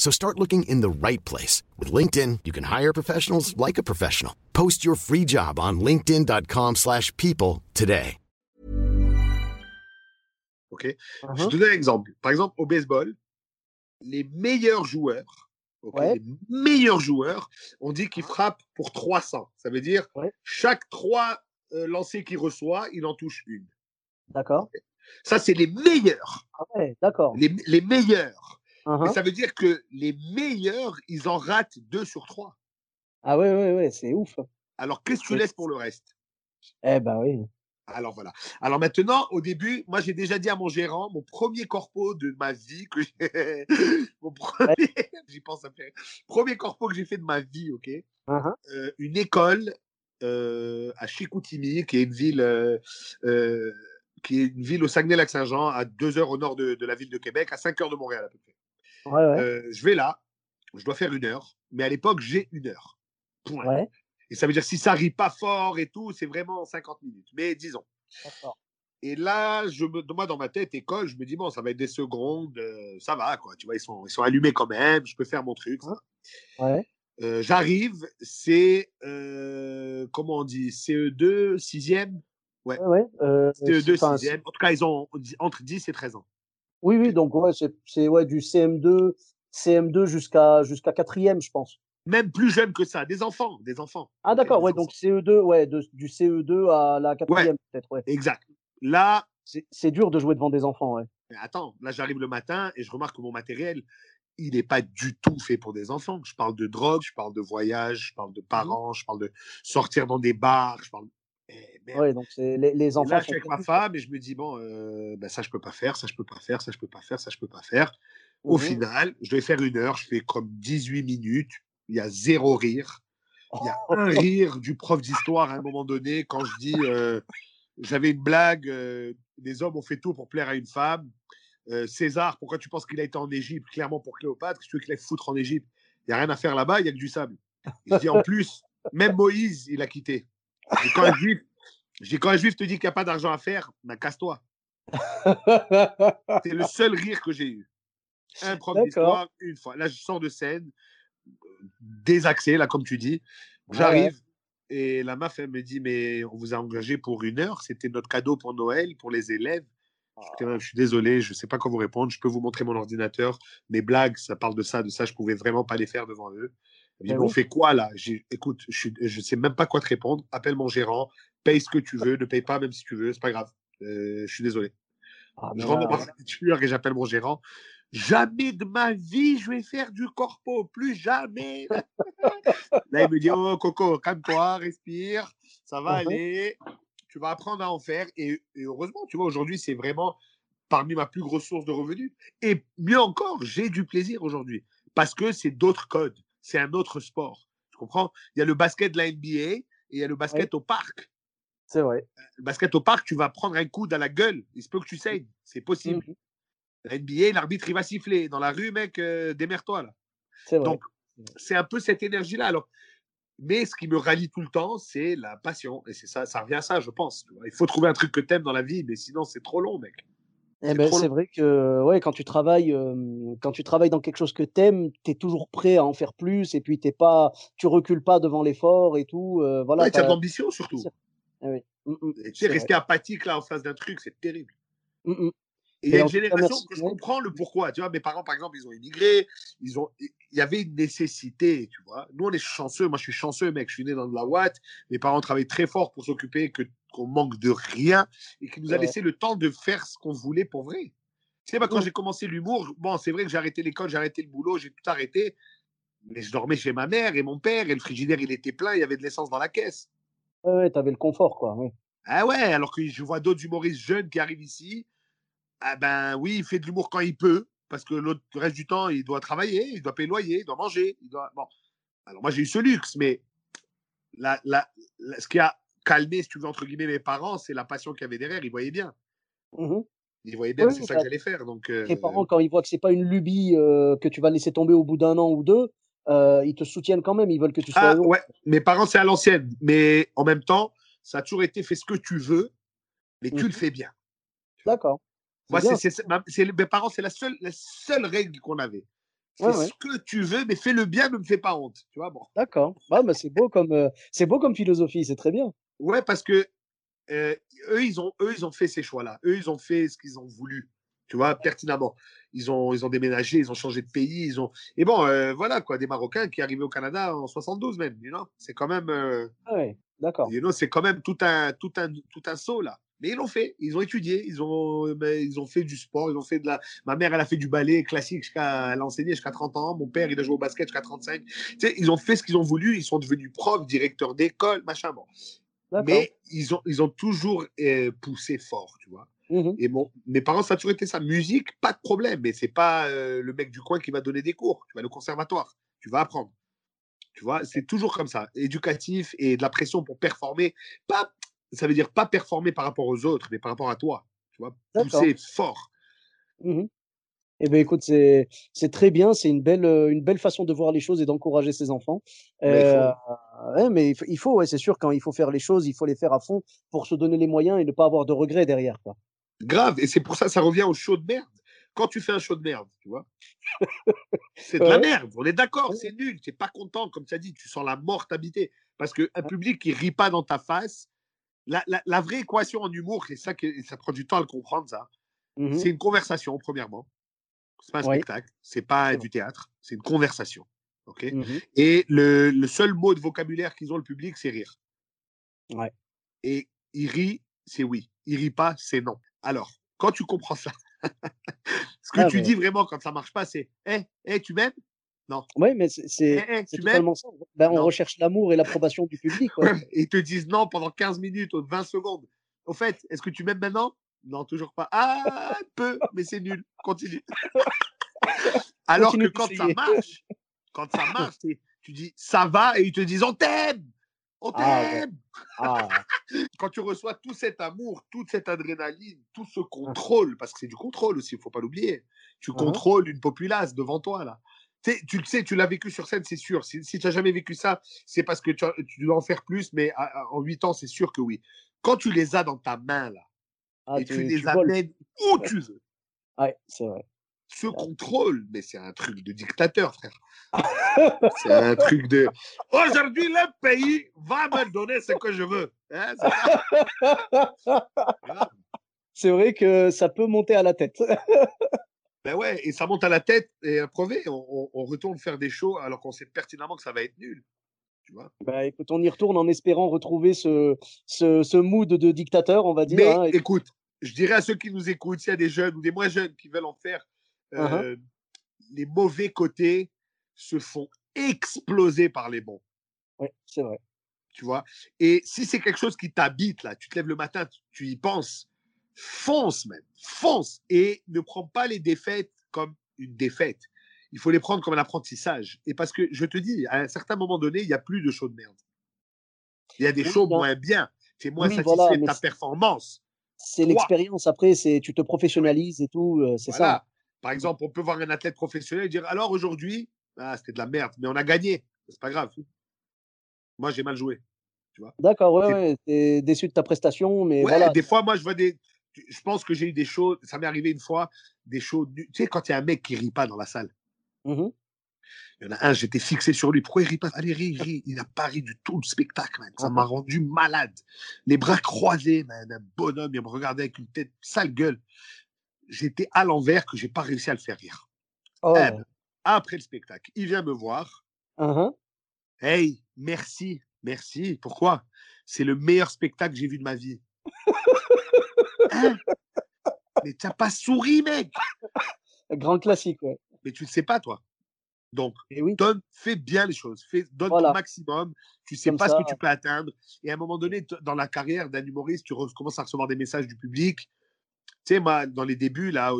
So start looking in the right place. With LinkedIn, you can hire professionals like a professional. Post your free job on linkedin.com slash people today. OK? Uh -huh. Je te donne un exemple. Par exemple, au baseball, les meilleurs joueurs les meilleurs joueurs, on dit qu'ils frappent pour 300. Ça veut dire chaque trois euh, lancers qu'il reçoit, il en touche une. D'accord. Ça, c'est les meilleurs. Ah ouais, d'accord. Les, les, meilleurs. Uh-huh. ça veut dire que les meilleurs, ils en ratent deux sur trois. Ah ouais, ouais, ouais, c'est ouf. Alors, qu'est-ce que tu laisses pour le reste? Eh ben oui. Alors voilà. Alors maintenant, au début, moi j'ai déjà dit à mon gérant, mon premier corpo de ma vie que j'ai, mon premier, j'y pense à faire, premier corpo que j'ai fait de ma vie, ok, uh-huh. euh, une école euh, à Chicoutimi, qui est une ville, euh, qui est une ville au Saguenay-Lac-Saint-Jean, à deux heures au nord de, la ville de Québec, à 5 heures de Montréal à peu près. Je vais là, je dois faire une heure, mais à l'époque j'ai une heure. Point. Et ça veut dire si ça rit pas fort et tout, c'est vraiment 50 minutes. Mais disons. Et là, je me, moi, dans ma tête, école, je me dis, bon, ça va être des secondes, euh, ça va, quoi. Tu vois, ils sont, ils sont allumés quand même, je peux faire mon truc. Ouais. Euh, J'arrive, c'est, euh, comment on dit, CE2, 6e Ouais. ouais CE2, 6e. En tout cas, ils ont entre 10 et 13 ans. Oui, oui, donc ouais, c'est ouais, du CM2, CM2 jusqu'à jusqu'à 4e, je pense même plus jeunes que ça, des enfants, des enfants. Ah d'accord, ouais, donc CE2, ouais, du CE2 à la quatrième peut-être, ouais. Exact. Là, c'est dur de jouer devant des enfants, ouais. Mais attends, là j'arrive le matin et je remarque que mon matériel, il n'est pas du tout fait pour des enfants. Je parle de drogue, je parle de voyage, je parle de mmh parents, je parle de sortir dans des bars, je parle. Eh, ouais, donc c'est les, les, enfants. là, je suis avec ma femme et je me dis bon, euh, ben, ça je peux pas faire, ça je peux pas faire, ça je peux pas faire, ça je peux pas faire. Au mmh final, je vais faire une heure, je fais comme 18 minutes il y a zéro rire. Il y a un rire du prof d'histoire à un moment donné quand je dis euh, j'avais une blague, euh, des hommes ont fait tout pour plaire à une femme. Euh, César, pourquoi tu penses qu'il a été en Égypte? Clairement pour Cléopâtre. Tu veux qu'il aille foutre en Égypte? Il n'y a rien à faire là-bas, il y a que du sable. Je dis en plus, même Moïse, il a quitté. Quand un juif, quand un juif te dit qu'il n'y a pas d'argent à faire, ben casse-toi. C'est le seul rire que j'ai eu. Un prof d'histoire, une fois. Là, je sors de scène, désaxé, là, comme tu dis. J'arrive et la meuf, elle me dit Mais on vous a engagé pour une heure, c'était notre cadeau pour Noël, pour les élèves. Je, je suis désolé, je ne sais pas quoi vous répondre. Je peux vous montrer mon ordinateur. Mes blagues, ça parle de ça, de ça. Je pouvais vraiment pas les faire devant eux. Ils m'ont fait quoi là? Écoute, je ne sais même pas quoi te répondre. Appelle mon gérant, paye ce que tu veux, ne paye pas même si tu veux, c'est pas grave. Euh, je suis désolé. Ah, je rentre dans ma voiture et j'appelle mon gérant. Jamais de ma vie, je vais faire du corpo, plus jamais. Là, il me dit, oh Coco, calme-toi, respire, ça va uh-huh. aller, tu vas apprendre à en faire. Et, heureusement, tu vois, aujourd'hui, c'est vraiment parmi ma plus grosse source de revenus. Et mieux encore, j'ai du plaisir aujourd'hui parce que c'est d'autres codes, c'est un autre sport. Tu comprends? Il y a le basket de la NBA et il y a le basket au parc. C'est vrai. Le basket au parc, tu vas prendre un coup dans la gueule. Il se peut que tu saignes. C'est possible. Mmh la NBA, l'arbitre, il va siffler. Dans la rue, mec, euh, démerde-toi, là. Donc, c'est un peu cette énergie-là. Alors, mais ce qui me rallie tout le temps, c'est la passion. Et c'est ça, ça revient à ça, je pense. Il faut trouver un truc que t'aimes dans la vie, mais sinon, c'est trop long, mec. Eh ben, c'est vrai que ouais, quand tu travailles, euh, quand tu travailles dans quelque chose que t'aimes, t'es toujours prêt à en faire plus, et puis t'es pas, tu recules pas devant l'effort et tout. Euh, voilà. Ouais, t'as de l'ambition surtout. Eh oui. Mmh, mmh. tu sais, rester apathique là en face d'un truc, c'est terrible. Mmh, et il y a une génération que je comprends le pourquoi. Tu vois, mes parents, par exemple, ils ont immigré. Ils ont, il y avait une nécessité, tu vois. Nous, on est chanceux. Moi, je suis chanceux, mec. Je suis né dans de la Watt. Mes parents travaillent très fort pour s'occuper que qu'on manque de rien et qui nous a laissé le temps de faire ce qu'on voulait pour vrai. Tu sais, quand j'ai commencé l'humour, bon, c'est vrai que j'ai arrêté l'école, j'ai arrêté le boulot, j'ai tout arrêté. Mais je dormais chez ma mère et mon père, et le frigidaire, il était plein, il y avait de l'essence dans la caisse. Ouais, ouais, t'avais le confort, quoi. Ouais. Ah ouais, alors que je vois d'autres humoristes jeunes qui arrivent ici. Ah ben oui, il fait de l'humour quand il peut, parce que l'autre le reste du temps, il doit travailler, il doit payer le loyer, il doit manger. Il doit... Bon. Alors moi, j'ai eu ce luxe, mais la, la, la- ce qui a calmé, si tu veux, entre guillemets, mes parents, c'est la passion qu'il y avait derrière. Ils voyaient bien. Mhm. Ils voyaient bien Oui, c'est ça que j'allais faire. Donc, Tes euh, parents, quand ils voient que c'est pas une lubie euh, que tu vas laisser tomber au bout d'un an ou deux, euh, ils te soutiennent quand même. Ils veulent que tu sois Ah ouais, mes parents, c'est à l'ancienne. Mais en même temps, ça a toujours été fais ce que tu veux, mais tu Mhm. le fais bien. D'accord. Moi, c'est, mes parents, c'est la seule, la seule règle qu'on avait. Fais Ouais, ouais. ce que tu veux, mais fais le bien, ne me fais pas honte. Tu vois, bon. D'accord. Ah, bah, c'est beau comme euh, c'est beau comme philosophie. C'est très bien. Ouais, parce que euh, eux, ils ont, eux, ils ont fait ces choix-là. Eux, ils ont fait ce qu'ils ont voulu. Tu vois, pertinemment. Ils ont, ils ont déménagé, ils ont changé de pays. Ils ont... Et bon, euh, voilà, quoi, des Marocains qui arrivaient au Canada en 72 même. You know? C'est quand même. Ah ouais. D'accord. You know, c'est quand même tout un, tout un, tout un saut là. Mais ils l'ont fait, ils ont étudié, ils ont, mais ils ont fait du sport, ils ont fait de la. Ma mère, elle a fait du ballet classique jusqu'à, elle a enseigné jusqu'à 30 ans. Mon père, il a joué au basket jusqu'à 35. Tu sais, ils ont fait ce qu'ils ont voulu, ils sont devenus profs, directeurs d'école, machin. Bon. Mais ils ont, ils ont toujours euh, poussé fort, tu vois. Mhm. Et bon, mes parents, ça a toujours été ça. Musique, pas de problème, mais c'est pas euh, le mec du coin qui va donner des cours. Tu vas au conservatoire, tu vas apprendre. Tu vois, c'est toujours comme ça. Éducatif et de la pression pour performer. Pas, ça veut dire pas performer par rapport aux autres, mais par rapport à toi. Tu vois, pousser fort. Mhm. Eh ben écoute, c'est très bien, c'est une belle une belle façon de voir les choses et d'encourager ses enfants. Mais il Euh, faut. ouais, mais il faut, il faut, ouais, c'est sûr, quand il faut faire les choses, il faut les faire à fond pour se donner les moyens et ne pas avoir de regrets derrière, quoi. Grave. Et c'est pour ça, ça revient au show de merde. Quand tu fais un show de merde, tu vois, c'est de la Ouais. merde. On est d'accord, c'est nul. Tu n'es pas content, comme tu as dit, tu sens la mort t'habiter. Parce qu'un public qui rit pas dans ta face, la, la, la vraie équation en humour, et ça, que, ça prend du temps à le comprendre, ça, Mhm. c'est une conversation, premièrement. C'est pas un Ouais. spectacle, c'est pas du théâtre, c'est une conversation. ok? Mhm. Et le, le seul mot de vocabulaire qu'ils ont, le public, c'est rire. Ouais. Et il rit, c'est oui. Il rit pas, c'est non. Alors, quand tu comprends ça, ce que Ah, tu mais- dis vraiment quand ça marche pas, c'est Hé, hé, tu m'aimes? Non. Ouais, mais c'est c'est tu m'aimes totalement ça. Ben, on Non. recherche l'amour et l'approbation du public, quoi. Ils te disent non pendant 15 minutes ou 20 secondes. Au fait, est-ce que tu m'aimes maintenant? Non, toujours pas. Ah, peu, mais c'est nul. Continue. Alors Continue que quand ça marche, quand ça marche, tu dis ça va et ils te disent on t'aime On Ah, ouais. t'aime Ah, Quand tu reçois tout cet amour, toute cette adrénaline, tout ce contrôle, parce que c'est du contrôle aussi, il faut pas l'oublier. Tu Mhm. contrôles une populace devant toi, là. Tu le sais, tu l'as vécu sur scène, c'est sûr. Si, si tu n'as jamais vécu ça, c'est parce que tu, as- tu dois en faire plus, mais à- à- en 8 ans, c'est sûr que oui. Quand tu les as dans ta main, là, ah, et tu, tu, les amènes où tu veux, Ouais, c'est vrai. ce contrôle, mais c'est un truc de dictateur, frère. C'est un truc de. Aujourd'hui, le pays va me donner ce que je veux. Hein. C'est vrai que ça peut monter à la tête. Ben ouais, et ça monte à la tête et à prouver. On, on- on retourne faire des shows alors qu'on sait pertinemment que ça va être nul. Tu vois Bah, écoute, on y retourne en espérant retrouver ce, ce, ce mood de dictateur, on va dire. Mais hein, et- écoute, je dirais à ceux qui nous écoutent, s'il y a des jeunes ou des moins jeunes qui veulent en faire, euh, les mauvais côtés se font exploser par les bons. Ouais, c'est vrai. Tu vois? Et si c'est quelque chose qui t'habite, là, tu te lèves le matin, tu, tu y penses, fonce même, fonce et ne prends pas les défaites comme une défaite. Il faut les prendre comme un apprentissage. Et parce que je te dis, à un certain moment donné, il n'y a plus de shows de merde. Il y a des Oui, shows moins bien. Tu es moins Oui, satisfait voilà, de ta performance. C'est l'expérience après, c'est tu te professionnalises et tout, euh, c'est Voilà. ça. Par exemple, on peut voir un athlète professionnel et dire alors aujourd'hui, ah, c'était de la merde, mais on a gagné. C'est pas grave. Moi, j'ai mal joué. D'accord, ouais, ouais, t'es déçu de ta prestation, mais Ouais, voilà. des fois, moi, je vois des. Je pense que j'ai eu des shows. Ça m'est arrivé une fois, des shows. Tu sais, quand il y a un mec qui rit pas dans la salle. Mhm. Il y en a un, j'étais fixé sur lui. Pourquoi il rit pas? Allez, ris, ris. Il n'a pas ri du tout le spectacle, man. Ça m'a rendu malade. Les bras croisés, man. Un bonhomme, il me regardait avec une tête sale gueule. J'étais à l'envers que j'ai pas réussi à le faire rire. Oh, Eh ben, après le spectacle, il vient me voir. uhum. Hey, merci, merci. Pourquoi? C'est le meilleur spectacle que j'ai vu de ma vie. Hein Mais t'as pas souri, mec. Grand classique, ouais. Mais tu ne sais pas, toi. Donc, Et oui, donne, fais bien les choses, fais, donne Voilà. ton maximum. Tu sais Comme pas ça. ce que tu peux atteindre. Et à un moment donné, dans la carrière d'un humoriste, tu commences à recevoir des messages du public. Tu sais, moi, dans les débuts, là,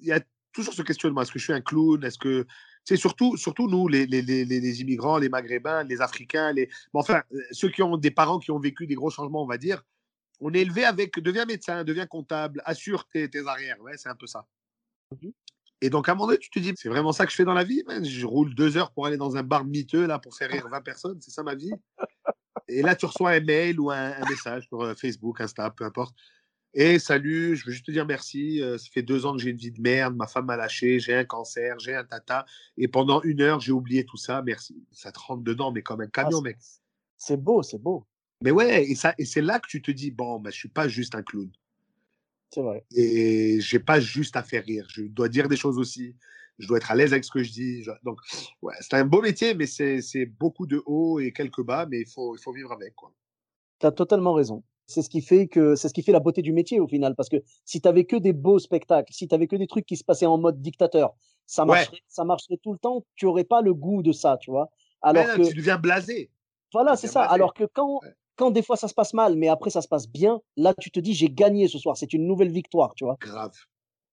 il y a toujours ce questionnement est-ce que je suis un clown? Est-ce que. C'est surtout, surtout nous, les, les, les, les- immigrants, les maghrébins, les africains, les. bon, enfin, euh, ceux qui ont des parents qui ont vécu des gros changements, on va dire. On est élevé avec deviens médecin, deviens comptable, assure tes, tes arrières. Ouais, c'est un peu ça. Mhm. Et donc, à un moment donné, tu te dis, c'est vraiment ça que je fais dans la vie man Je roule deux heures pour aller dans un bar miteux, là, pour faire rire 20 personnes. C'est ça ma vie. Et là, tu reçois un mail ou un, un message sur euh, Facebook, Insta, peu importe. Et salut, je veux juste te dire merci. euh, ça fait deux ans que j'ai une vie de merde. Ma femme m'a lâché. J'ai un cancer, j'ai un tata. Et pendant une heure, j'ai oublié tout ça. Merci. Ça te rentre dedans, mais comme un camion, Ah, mec. c'est beau, c'est beau. Mais ouais, et, ça, et c'est là que tu te dis, bon, bah, je suis pas juste un clown. C'est vrai. Et j'ai pas juste à faire rire. Je dois dire des choses aussi. Je dois être à l'aise avec ce que je dis. Je- Donc, ouais, c'est un beau métier, mais c'est c'est beaucoup de hauts et quelques bas, mais il faut, il faut vivre avec. Tu as totalement raison. C'est ce qui fait que c'est ce qui fait la beauté du métier au final parce que si tu avais que des beaux spectacles, si tu avais que des trucs qui se passaient en mode dictateur, ça Ouais. marcherait ça marcherait tout le temps, tu aurais pas le goût de ça, tu vois. Alors là, que tu deviens blasé. voilà, c'est ça. blasé. Alors que quand Ouais. Quand des fois ça se passe mal, mais après ça se passe bien, là tu te dis j'ai gagné ce soir, c'est une nouvelle victoire, tu vois. Grave.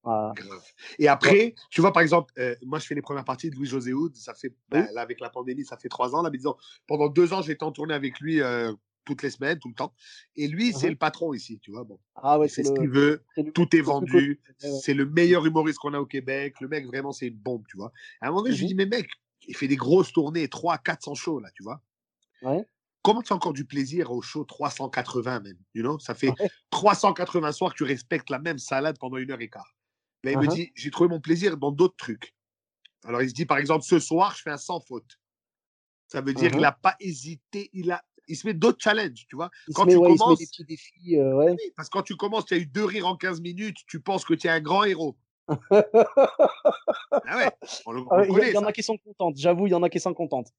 Voilà. Grave. Et après, tu vois, par exemple, euh, moi, je fais les premières parties de Louis-José Houd. Ça fait, ben, là, avec la pandémie, ça fait trois ans. Là, mais disons, pendant deux ans, été en tournée avec lui euh, toutes les semaines, tout le temps. Et lui, c'est Mhm. le patron ici, tu vois. Bon, Ah ouais, c'est ce qu'il veut. Tout est vendu. C'est le meilleur humoriste qu'on a au Québec. Le mec, vraiment, c'est une bombe, tu vois. À un moment donné, je lui Mhm. dis, mais mec, il fait des grosses tournées, 300, 400 shows, là, tu vois. Ouais. Comment tu as encore du plaisir au show 380 même you know? Ça fait Ouais. 380 soirs que tu respectes la même salade pendant une heure et quart. Mais il me Uh-huh. dit, j'ai trouvé mon plaisir dans d'autres trucs. Alors il se dit, par exemple, ce soir, je fais un sans faute. Ça veut dire Uh-huh. qu'il n'a pas hésité, il, a, il se met d'autres challenges, tu vois? Il Quand met, tu ouais, il se met commences, des petits défis, euh, ouais. oui, parce que quand tu commences, tu as eu deux rires en 15 minutes, tu penses que tu es un grand héros. Ah ouais, on le, on le ouais, Il y, connaît, en a qui sont contentes, j'avoue, il y en a qui sont contentes.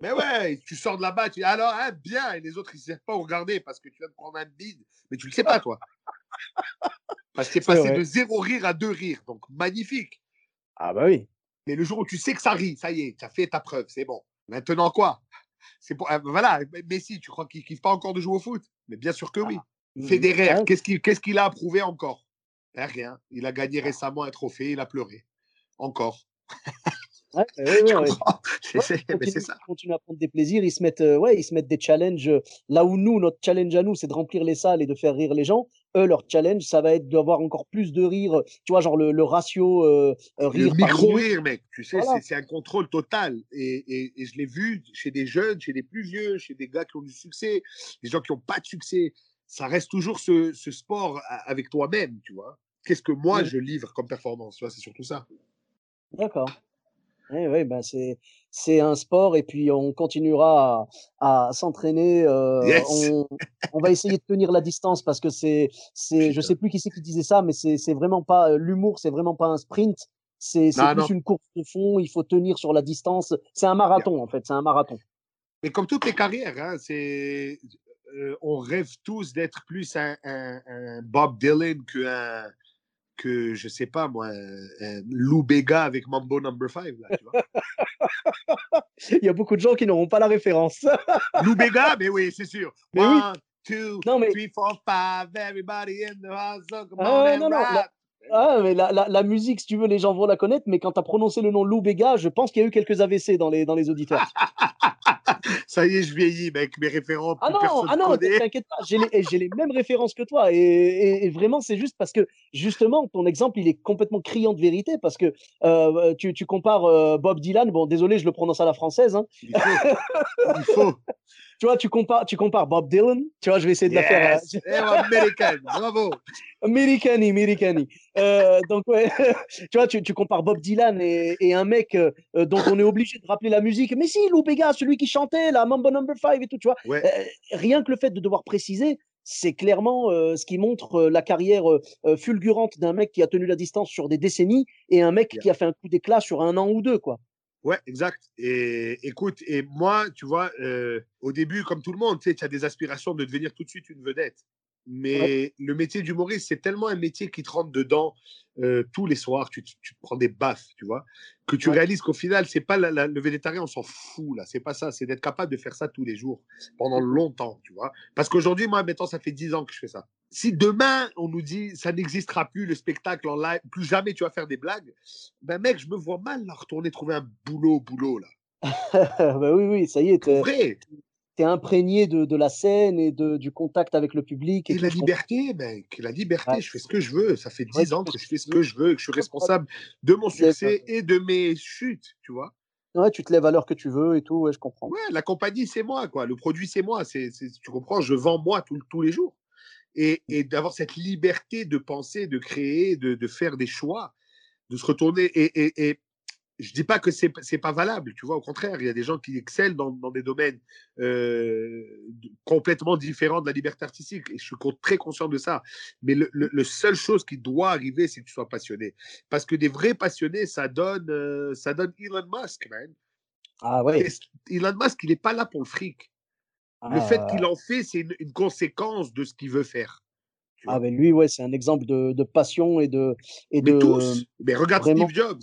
Mais ouais, tu sors de là-bas, tu dis alors, hein, bien, et les autres, ils ne savent pas regarder parce que tu viens de prendre un bide, mais tu le sais pas, toi. Parce que tu passé vrai. de zéro rire à deux rires, donc magnifique. Ah bah oui. Mais le jour où tu sais que ça rit, ça y est, tu as fait ta preuve, c'est bon. Maintenant quoi? C'est pour, euh, Voilà, Messi, tu crois qu'il kiffe pas encore de jouer au foot? Mais bien sûr que oui. Mhm. Federer, Ouais. qu'est-ce qu'il a approuvé encore? Ben, Rien. Il a gagné récemment un trophée, il a pleuré. Encore. Ouais, ouais, ouais, C'est ils continuent, c'est ça. ils continuent à prendre des plaisirs, ils se mettent, euh, ouais, ils se mettent des challenges. euh, Là où nous, notre challenge à nous, c'est de remplir les salles et de faire rire les gens. Eux, leur challenge, ça va être d'avoir encore plus de rire. Tu vois, genre le, le ratio euh, euh, Le rire par minute. micro-rire, mec, tu sais, Voilà. c'est- un contrôle total. Et, et- et je l'ai vu chez des jeunes, chez des plus vieux, chez des gars qui ont du succès, des gens qui n'ont pas de succès. Ça reste toujours ce, ce sport avec toi-même, tu vois. Qu'est-ce que moi, je livre comme performance, tu vois, c'est surtout ça. D'accord. Oui, oui, ben c'est c'est un sport et puis on continuera à, à s'entraîner. euh, Yes on, on va essayer de tenir la distance parce que c'est c'est je sais plus qui c'est qui disait ça, mais c'est c'est vraiment pas euh, l'humour, c'est vraiment pas un sprint. C'est plus non. une course de fond. Il faut tenir sur la distance. C'est un marathon en fait. C'est un marathon. Mais comme toutes les carrières, hein, c'est, euh, on rêve tous d'être plus un, un- un Bob Dylan qu'un, que, je sais pas moi, un, un Lou Bega avec Mambo Number 5. Là, tu vois. Il y a beaucoup de gens qui n'auront pas la référence. Lou Bega, mais oui, c'est sûr. Mais oui. One, two, Non, mais- three, four, five, everybody in the house, so come Ah, on and non, non, rap. Ah, mais la, la, la musique, si tu veux, les gens vont la connaître, mais quand tu as prononcé le nom Lou Bega, je pense qu'il y a eu quelques AVC dans les, dans les auditeurs. Ça y est, je vieillis, mec. Mes référents, Ah non, ah non, t'inquiète pas, j'ai les, j'ai les mêmes références que toi. Et, et- et vraiment, c'est juste parce que, justement, ton exemple, il est complètement criant de vérité, parce que euh, tu, tu compares euh, Bob Dylan, bon, désolé, je le prononce à la française, hein. Il faut. Il faut. tu vois, tu compares, tu compares Bob Dylan, tu vois, je vais essayer de la faire Yes. Eh, American. Bravo. euh, Americani, Americani. Euh, donc, ouais, tu vois, tu, tu compares Bob Dylan et, et un mec euh, euh, dont on est obligé de rappeler la musique. Mais si, Lou Bega, celui qui chantait, la Mambo Number 5 et tout, tu vois. Ouais. Euh, rien que le fait de devoir préciser, c'est clairement euh, ce qui montre euh, la carrière euh, euh, fulgurante d'un mec qui a tenu la distance sur des décennies et un mec Yeah. qui a fait un coup d'éclat sur un an ou deux, quoi. Ouais, exact. Et écoute, et moi, tu vois, au début, comme tout le monde, tu as des aspirations de devenir tout de suite une vedette. Mais le métier d'humoriste, c'est tellement un métier qui te rentre dedans euh, tous les soirs, tu, tu, te prends des baffes, tu vois, que tu réalises qu'au final, c'est pas le végétarien, on s'en fout là, c'est pas ça, c'est d'être capable de faire ça tous les jours, pendant longtemps, tu vois. Parce qu'aujourd'hui, moi, maintenant, ça fait 10 ans que je fais ça. Si demain, on nous dit, ça n'existera plus, le spectacle en live, plus jamais tu vas faire des blagues, ben mec, je me vois mal là, retourner trouver un boulot, boulot là. ben oui, oui, ça y est. Vrai es imprégné de, de, la scène et de, du contact avec le public. Et, la liberté, mec, la liberté, je fais ce que je veux. Ça fait dix ans que je fais ce que je veux, que je suis responsable de mon succès et de mes chutes, tu vois? Ouais, tu te lèves à l'heure que tu veux et tout, ouais, je comprends. Ouais, la compagnie, c'est moi, quoi. Le produit, c'est moi. C'est, tu comprends, je vends moi tous les jours. Et, et d'avoir cette liberté de penser, de créer, de, de, faire des choix, de se retourner. Et, et je dis pas que c'est c'est pas valable, tu vois. Au contraire, il y a des gens qui excellent dans, dans des domaines euh, complètement différents de la liberté artistique, et je suis très conscient de ça. Mais le, le, seule chose qui doit arriver, c'est que tu sois passionné, parce que des vrais passionnés, ça donne euh, ça donne Elon Musk, man. Ah ouais. Elon Musk, il n'est pas là pour le fric. Le fait ah. qu'il en fait, c'est une, une, conséquence de ce qu'il veut faire. Ah mais lui, ouais, c'est un exemple de, de, passion et de et mais de. Tous. Mais regarde Steve Jobs.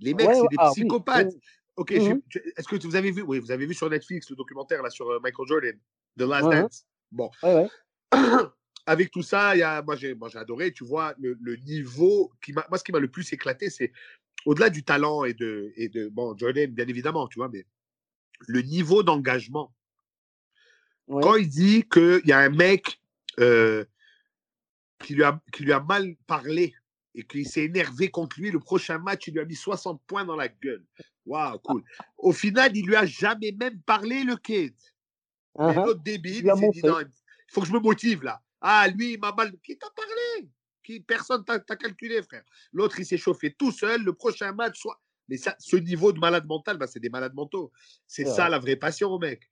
Les mecs, c'est des ah psychopathes. Ok, mmh est-ce que vous avez vu Oui, vous avez vu sur Netflix le documentaire là sur euh, Michael Jordan, The Last Dance? Bon. Avec tout ça, y a, moi j'ai adoré. Tu vois le, le niveau qui moi ce qui m'a le plus éclaté, c'est au-delà du talent et de et de bon Jordan bien évidemment, tu vois, mais le niveau d'engagement. Quand il dit qu'il y a un mec euh, qui, lui a, qui lui a mal parlé et qu'il s'est énervé contre lui. Le prochain match, il lui a mis 60 points dans la gueule. Waouh, cool. Au final, il lui a jamais même parlé, le kid. Uh L'autre débile, il s'est dit non, il faut que je me motive là. Ah, lui, il m'a mal. Qui t'a parlé? Qui Personne t'a calculé, frère. L'autre, il s'est chauffé tout seul. Le prochain match, soit. Mais ça, ce niveau de malade mental, bah, c'est des malades mentaux. C'est ça la vraie passion, mec.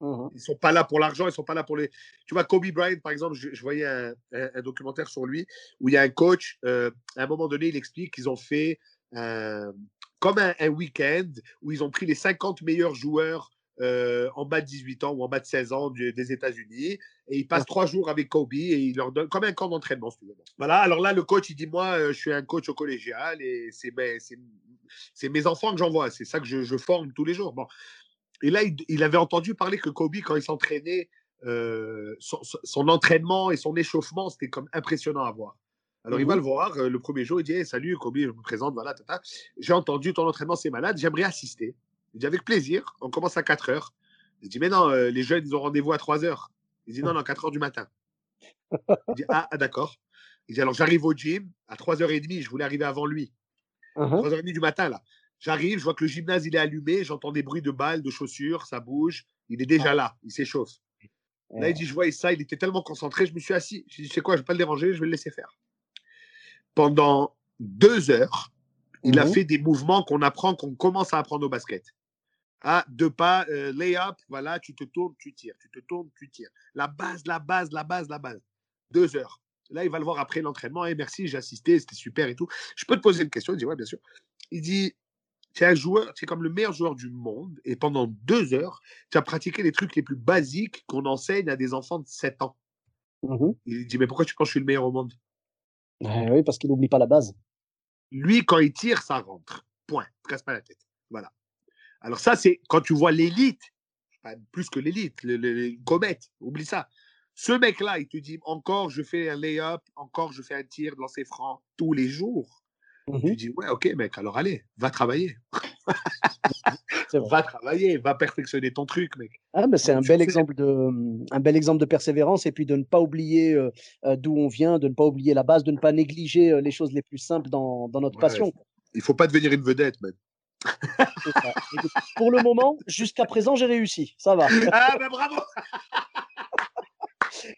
Mmh ils sont pas là pour l'argent, ils sont pas là pour les. Tu vois, Kobe Bryant, par exemple, je, voyais un, documentaire sur lui où il y a un coach. Euh, à un moment donné, il explique qu'ils ont fait comme un, week-end où ils ont pris les 50 meilleurs joueurs euh, en bas de 18 ans ou en bas de 16 ans des États-Unis et ils passent trois jours avec Kobe et il leur donne comme un camp d'entraînement. Voilà. Alors là, le coach, il dit moi, euh, je suis un coach au collégial et c'est mes, mes enfants que j'envoie. C'est ça que je, je, forme tous les jours. Bon. Et là, il, avait entendu parler que Kobe, quand il s'entraînait, euh, son, entraînement et son échauffement, c'était comme impressionnant à voir. Alors, il va mmh le voir euh, le premier jour, il dit Salut Kobe, je me présente, voilà, tata. J'ai entendu ton entraînement, c'est malade, j'aimerais assister. Il dit Avec plaisir, on commence à 4 heures. Il dit Mais non, euh, les jeunes, ils ont rendez-vous à 3 heures. Il dit Non, non, 4 heures du matin. Il dit Ah, ah d'accord. Il dit Alors, j'arrive au gym à 3h30, je voulais arriver avant lui. 3h30 mmh du matin, là. J'arrive, je vois que le gymnase il est allumé, j'entends des bruits de balles, de chaussures, ça bouge. Il est déjà là, il s'échauffe. Là, il dit, je vois ça, il était tellement concentré, je me suis assis. Je dit, c'est quoi, je vais pas le déranger, je vais le laisser faire. Pendant deux heures, il a mmh fait des mouvements qu'on apprend, qu'on commence à apprendre au basket. Ah, deux pas, euh, lay-up, voilà, tu te tournes, tu tires, tu te tournes, tu tires. La base, la base, la base, la base. Deux heures. Là, il va le voir après l'entraînement. Et merci, j'ai assisté, c'était super et tout. Je peux te poser une question? Il dit, ouais, bien sûr. Il dit, tu es un joueur, tu es comme le meilleur joueur du monde, et pendant deux heures, tu as pratiqué les trucs les plus basiques qu'on enseigne à des enfants de 7 ans. Mmh il dit, mais pourquoi tu penses que je suis le meilleur au monde? Eh Oui, parce qu'il n'oublie pas la base. Lui, quand il tire, ça rentre. Point. Ne casse pas la tête. Voilà. Alors ça, c'est quand tu vois l'élite, plus que l'élite, le, le, comète, oublie ça. Ce mec-là, il te dit, encore je fais un lay-up, encore je fais un tir lancer franc tous les jours. Mmh tu dis, ouais, ok, mec, alors allez, va travailler. va travailler, va perfectionner ton truc, mec. Ah, mais c'est un bel, exemple de, mmh, un bel exemple de persévérance et puis de ne pas oublier euh, euh, d'où on vient, de ne pas oublier la base, de ne pas négliger euh, les choses les plus simples dans, dans notre passion. Il faut pas devenir une vedette, mec. pour le moment, jusqu'à présent, j'ai réussi. Ça va. Ah, ben bravo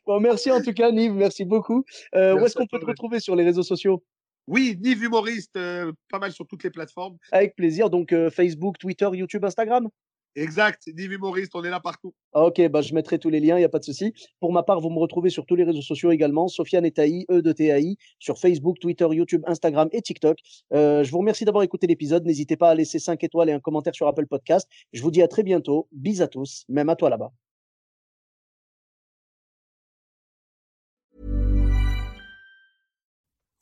Bon, merci en tout cas, Nive, merci beaucoup. où est-ce qu'on peut te retrouver sur les réseaux sociaux? Oui, Nive Humoriste, euh, pas mal sur toutes les plateformes. Avec plaisir. Donc euh, Facebook, Twitter, YouTube, Instagram? Exact, Nive Humoriste, on est là partout. Ok, bah, je mettrai tous les liens, il n'y a pas de souci. Pour ma part, vous me retrouvez sur tous les réseaux sociaux également, Sofiane Etaï, E de TAI, sur Facebook, Twitter, YouTube, Instagram et TikTok. Euh, je vous remercie d'avoir écouté l'épisode. N'hésitez pas à laisser 5 étoiles et un commentaire sur Apple Podcast. Je vous dis à très bientôt. Bis à tous, même à toi là-bas.